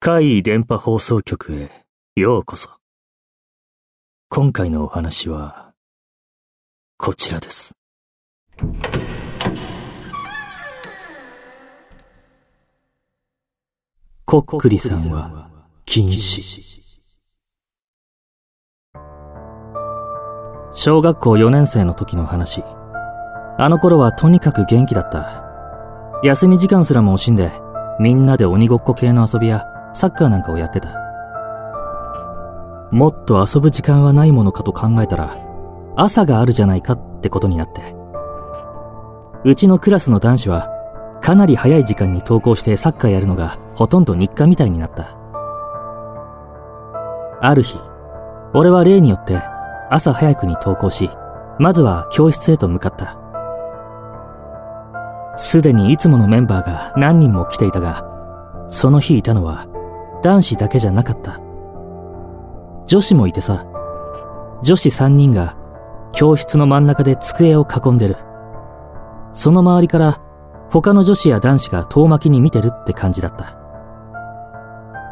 怪異電波放送局へようこそ。今回のお話は、こちらです。こっくりさんは禁止。小学校4年生の時の話。あの頃はとにかく元気だった。休み時間すらも惜しんで、みんなで鬼ごっこ系の遊びやサッカーなんかをやってた。もっと遊ぶ時間はないものかと考えたら、朝があるじゃないかってことになって。うちのクラスの男子は、かなり早い時間に登校してサッカーやるのがほとんど日課みたいになった。ある日、俺は例によって朝早くに登校し、まずは教室へと向かった。すでにいつものメンバーが何人も来ていたが、その日いたのは男子だけじゃなかった。女子もいてさ、女子3人が教室の真ん中で机を囲んでる。その周りから他の女子や男子が遠巻きに見てるって感じだった。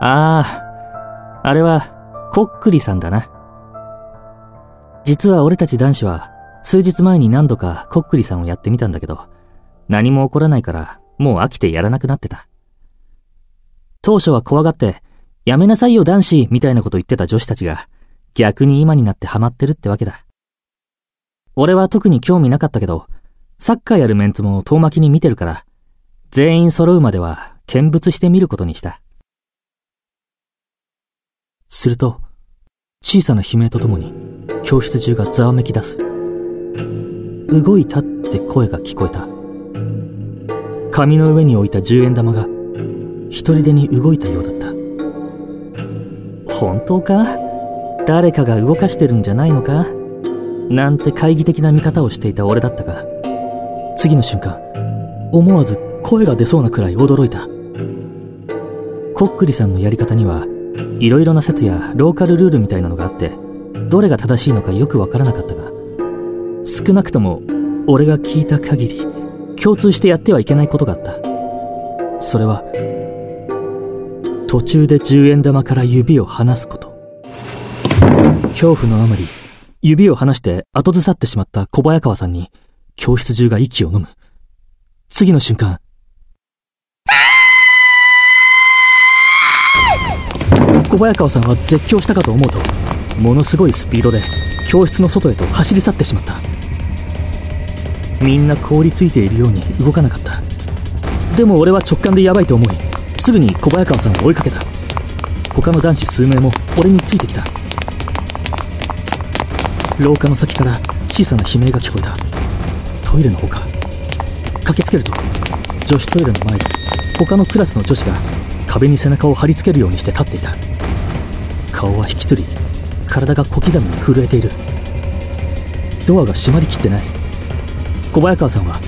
ああ、あれはこっくりさんだな。実は俺たち男子は数日前に何度かこっくりさんをやってみたんだけど、何も起こらないからもう飽きてやらなくなってた。当初は怖がって、やめなさいよ男子みたいなこと言ってた女子たちが、逆に今になってハマってるってわけだ。俺は特に興味なかったけど、サッカーやるメンツも遠巻きに見てるから、全員揃うまでは見物してみることにした。すると、小さな悲鳴とともに、教室中がざわめき出す。動いたって声が聞こえた。紙の上に置いた10円玉が一人でに動いたようだった。本当か？誰かが動かしてるんじゃないのか？なんて懐疑的な見方をしていた俺だったが次の瞬間思わず声が出そうなくらい驚いた。こっくりさんのやり方にはいろいろな説やローカルルールみたいなのがあってどれが正しいのかよくわからなかったが少なくとも俺が聞いた限り共通してやってはいけないことがあったそれは途中で10円玉から指を離すこと。恐怖のあまり、指を離して後ずさってしまった小早川さんに、教室中が息を飲む。次の瞬間、小早川さんは絶叫したかと思うと、ものすごいスピードで教室の外へと走り去ってしまった。みんな凍りついているように動かなかった。でも俺は直感でヤバいと思い、すぐに小早川さんを追いかけた。他の男子数名も俺についてきた。廊下の先から小さな悲鳴が聞こえた。トイレのほか。駆けつけると女子トイレの前で他のクラスの女子が壁に背中を張り付けるようにして立っていた。顔は引きつり体が小刻みに震えている。ドアが閉まりきってない。小早川さんは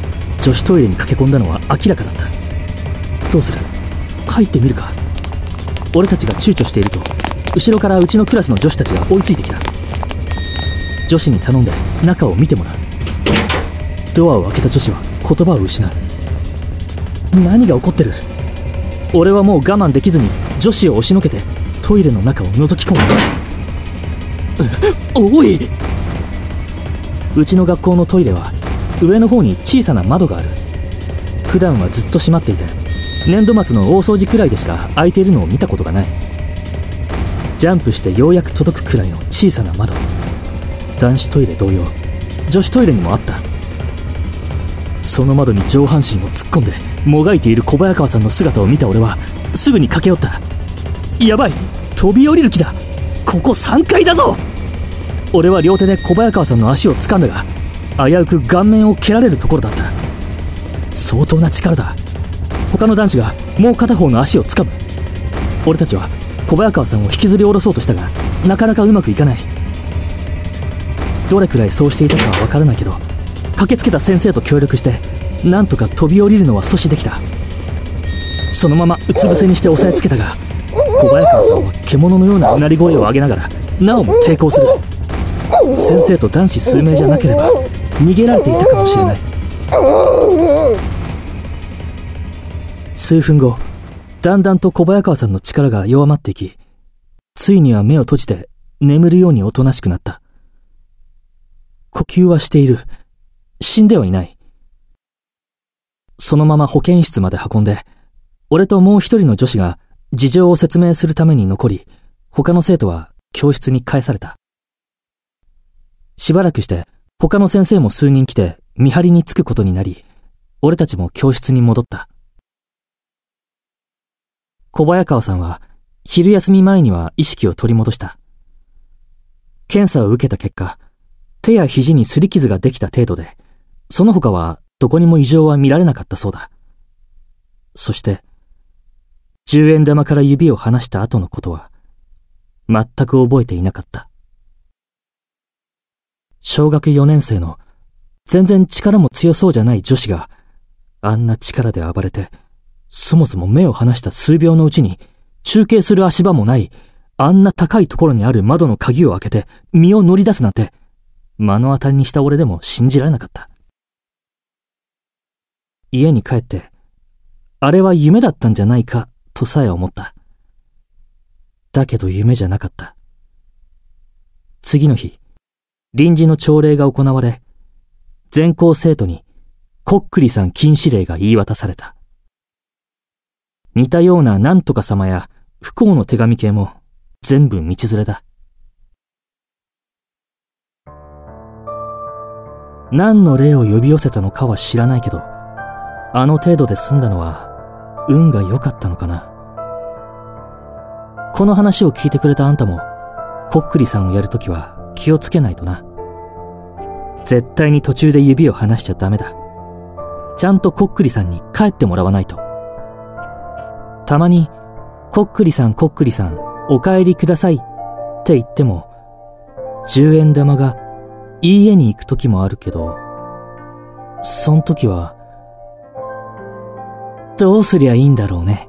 女子トイレに駆け込んだのは明らかだった。どうする？入ってみるか？俺たちが躊躇していると後ろからうちのクラスの女子たちが追いついてきた。女子に頼んで中を見てもらう。ドアを開けた女子は言葉を失う。何が起こってる？俺はもう我慢できずに女子を押しのけてトイレの中を覗き込む おい！うちの学校のトイレは上の方に小さな窓がある。普段はずっと閉まっていて年度末の大掃除くらいでしか開いているのを見たことがない。ジャンプしてようやく届くくらいの小さな窓。男子トイレ同様。女子トイレにもあった。その窓に上半身を突っ込んでもがいている小早川さんの姿を見た俺はすぐに駆け寄った。やばい飛び降りる気だ。ここ3階だぞ。俺は両手で小早川さんの足を掴んだが危うく顔面を蹴られるところだった。相当な力だ。他の男子がもう片方の足を掴む。俺たちは小早川さんを引きずり下ろそうとしたがなかなかうまくいかない。どれくらいそうしていたかは分からないけど駆けつけた先生と協力してなんとか飛び降りるのは阻止できた。そのままうつ伏せにして押さえつけたが小早川さんは獣のようなうなり声を上げながらなおも抵抗する。先生と男子数名じゃなければ逃げられていたかもしれない数分後、だんだんと小早川さんの力が弱まっていき、ついには目を閉じて眠るようにおとなしくなった。呼吸はしている。死んではいない。そのまま保健室まで運んで、俺ともう一人の女子が事情を説明するために残り、他の生徒は教室に返された。しばらくして他の先生も数人来て見張りにつくことになり、俺たちも教室に戻った。小早川さんは昼休み前には意識を取り戻した。検査を受けた結果、手や肘に擦り傷ができた程度で、その他はどこにも異常は見られなかったそうだ。そして、十円玉から指を離した後のことは、全く覚えていなかった。小学4年生の全然力も強そうじゃない女子が、あんな力で暴れて、そもそも目を離した数秒のうちに、中継する足場もない、あんな高いところにある窓の鍵を開けて、身を乗り出すなんて、目の当たりにした俺でも信じられなかった。家に帰って、あれは夢だったんじゃないか、とさえ思った。だけど夢じゃなかった。次の日、臨時の朝礼が行われ、全校生徒に、こっくりさん禁止令が言い渡された。似たようななんとか様や不幸の手紙系も全部道連れだ。何の霊を呼び寄せたのかは知らないけど、あの程度で済んだのは運が良かったのかな。この話を聞いてくれたあんたも、こっくりさんをやるときは気をつけないとな。絶対に途中で指を離しちゃダメだ。ちゃんとこっくりさんに帰ってもらわないと。たまに、こっくりさんこっくりさん、お帰りくださいって言っても、10円玉が家に行く時もあるけど、そん時は、どうすりゃいいんだろうね。